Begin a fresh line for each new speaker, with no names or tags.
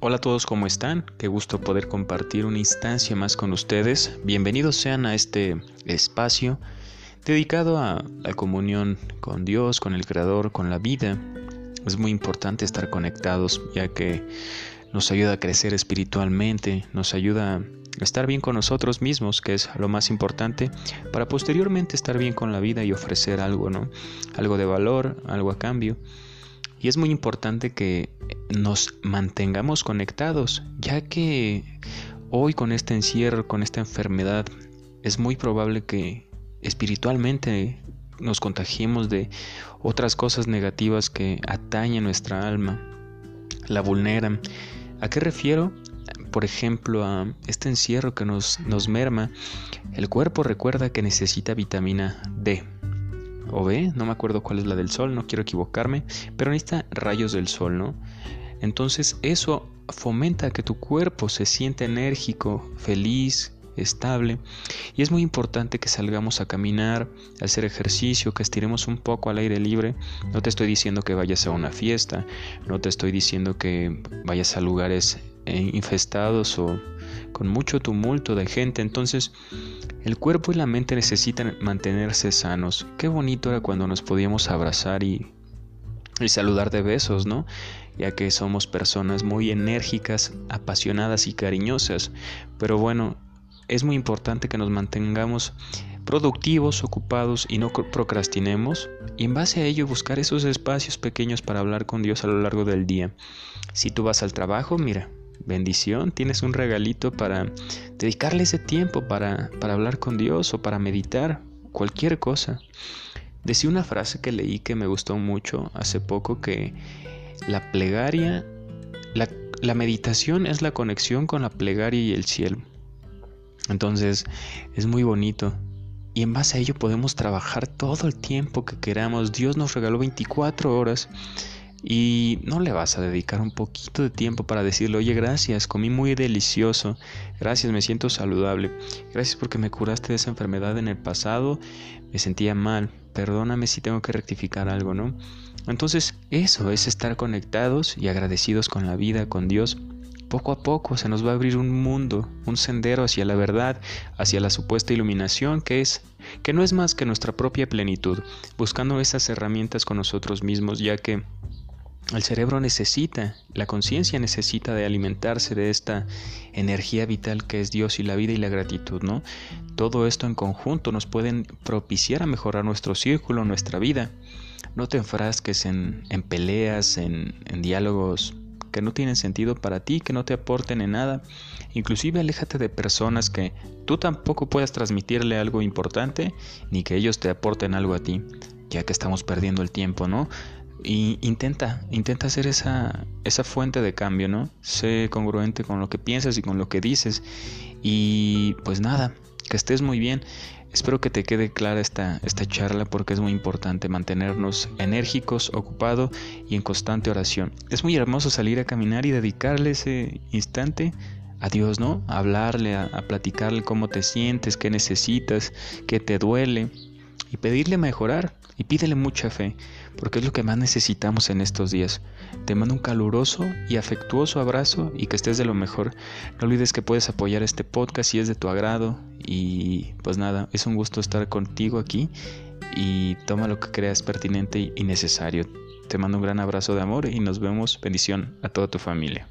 Hola a todos, ¿cómo están? Qué gusto poder compartir una instancia más con ustedes. Bienvenidos sean a este espacio dedicado a la comunión con Dios, con el Creador, con la vida. Es muy importante estar conectados ya que nos ayuda a crecer espiritualmente, nos ayuda a estar bien con nosotros mismos, que es lo más importante, para posteriormente estar bien con la vida y ofrecer algo, ¿no? Algo de valor, algo a cambio. Y es muy importante que nos mantengamos conectados, ya que hoy con este encierro, con esta enfermedad, es muy probable que espiritualmente nos contagiemos de otras cosas negativas que atañen nuestra alma, la vulneran. ¿A qué refiero? Por ejemplo, a este encierro que nos, nos merma, el cuerpo recuerda que necesita vitamina D o B, no me acuerdo cuál es la del sol, no quiero equivocarme, pero necesita rayos del sol, ¿no? Entonces eso fomenta que tu cuerpo se siente enérgico, feliz, estable. Y es muy importante que salgamos a caminar, a hacer ejercicio, que estiremos un poco al aire libre. No te estoy diciendo que vayas a una fiesta, no te estoy diciendo que vayas a lugares eh, infestados o con mucho tumulto de gente. Entonces, el cuerpo y la mente necesitan mantenerse sanos. Qué bonito era cuando nos podíamos abrazar y, saludar de besos, ¿no? Ya que somos personas muy enérgicas, apasionadas y cariñosas. Pero bueno, es muy importante que nos mantengamos productivos, ocupados y no procrastinemos y en base a ello buscar esos espacios pequeños para hablar con Dios a lo largo del día. Si tú vas al trabajo, mira, bendición, tienes un regalito para dedicarle ese tiempo para, para hablar con Dios o para meditar, cualquier cosa. Decía una frase que leí que me gustó mucho hace poco que la plegaria, la, la meditación es la conexión con la plegaria y el cielo. Entonces es muy bonito y en base a ello podemos trabajar todo el tiempo que queramos. Dios nos regaló 24 horas y no le vas a dedicar un poquito de tiempo para decirle, oye, gracias, comí muy delicioso, gracias, me siento saludable, gracias porque me curaste de esa enfermedad en el pasado, me sentía mal, perdóname si tengo que rectificar algo, ¿no? Entonces, eso es estar conectados y agradecidos con la vida, con Dios. Poco a poco se nos va a abrir un mundo, un sendero hacia la verdad, hacia la supuesta iluminación que es que no es más que nuestra propia plenitud, buscando esas herramientas con nosotros mismos, ya que el cerebro necesita, la conciencia necesita de alimentarse de esta energía vital que es Dios y la vida y la gratitud, ¿no? Todo esto en conjunto nos pueden propiciar a mejorar nuestro círculo, nuestra vida. No te enfrasques en, en peleas, en, en diálogos que no tienen sentido para ti, que no te aporten en nada. Inclusive aléjate de personas que tú tampoco puedas transmitirle algo importante, ni que ellos te aporten algo a ti, ya que estamos perdiendo el tiempo, ¿no? Y intenta, intenta hacer esa, esa fuente de cambio, ¿no? Sé congruente con lo que piensas y con lo que dices. Y pues nada, que estés muy bien. Espero que te quede clara esta, esta charla porque es muy importante mantenernos enérgicos, ocupados y en constante oración. Es muy hermoso salir a caminar y dedicarle ese instante a Dios, ¿no? A hablarle, a, a platicarle cómo te sientes, qué necesitas, qué te duele y pedirle mejorar y pídele mucha fe, porque es lo que más necesitamos en estos días. Te mando un caluroso y afectuoso abrazo y que estés de lo mejor. No olvides que puedes apoyar este podcast si es de tu agrado y pues nada, es un gusto estar contigo aquí y toma lo que creas pertinente y necesario. Te mando un gran abrazo de amor y nos vemos. Bendición a toda tu familia.